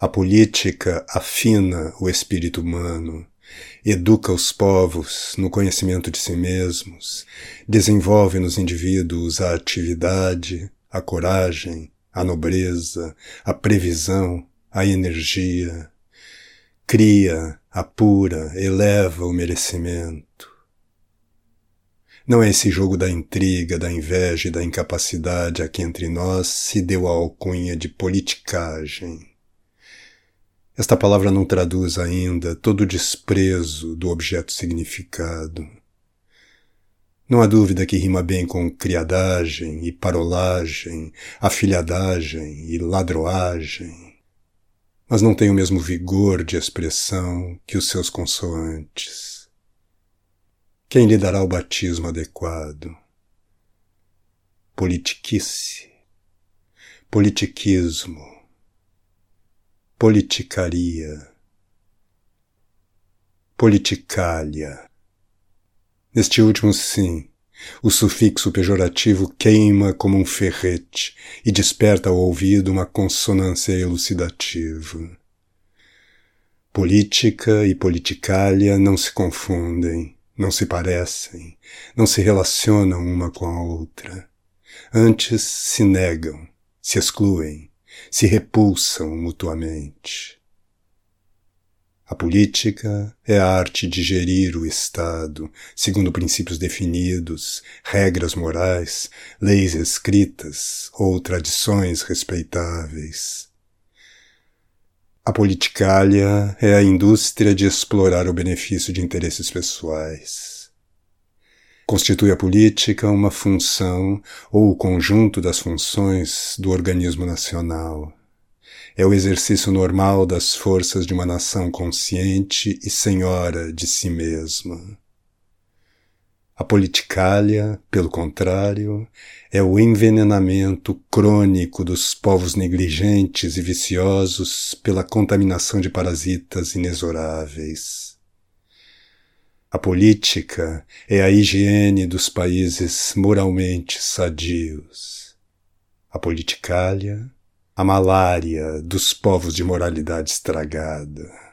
A política afina o espírito humano, educa os povos no conhecimento de si mesmos, desenvolve nos indivíduos a atividade, a coragem, a nobreza, a previsão, a energia, cria, apura, eleva o merecimento. Não é esse jogo da intriga, da inveja e da incapacidade a que entre nós se deu a alcunha de politicagem. Esta palavra não traduz ainda todo o desprezo do objeto significado. Não há dúvida que rima bem com criadagem e parolagem, afilhadagem e ladroagem, mas não tem o mesmo vigor de expressão que os seus consoantes. Quem lhe dará o batismo adequado? Politiquice, politiquismo, politicaria, politicália. Neste último sim, o sufixo pejorativo queima como um ferrete e desperta ao ouvido uma consonância elucidativa. Política e politicália não se confundem não se parecem, não se relacionam uma com a outra. Antes se negam, se excluem, se repulsam mutuamente. A política é a arte de gerir o Estado, segundo princípios definidos, regras morais, leis escritas ou tradições respeitáveis. A politicália é a indústria de explorar o benefício de interesses pessoais. Constitui a política uma função ou o conjunto das funções do organismo nacional. É o exercício normal das forças de uma nação consciente e senhora de si mesma. A politicália, pelo contrário, é o envenenamento crônico dos povos negligentes e viciosos pela contaminação de parasitas inexoráveis. A política é a higiene dos países moralmente sadios. A politicália, a malária dos povos de moralidade estragada.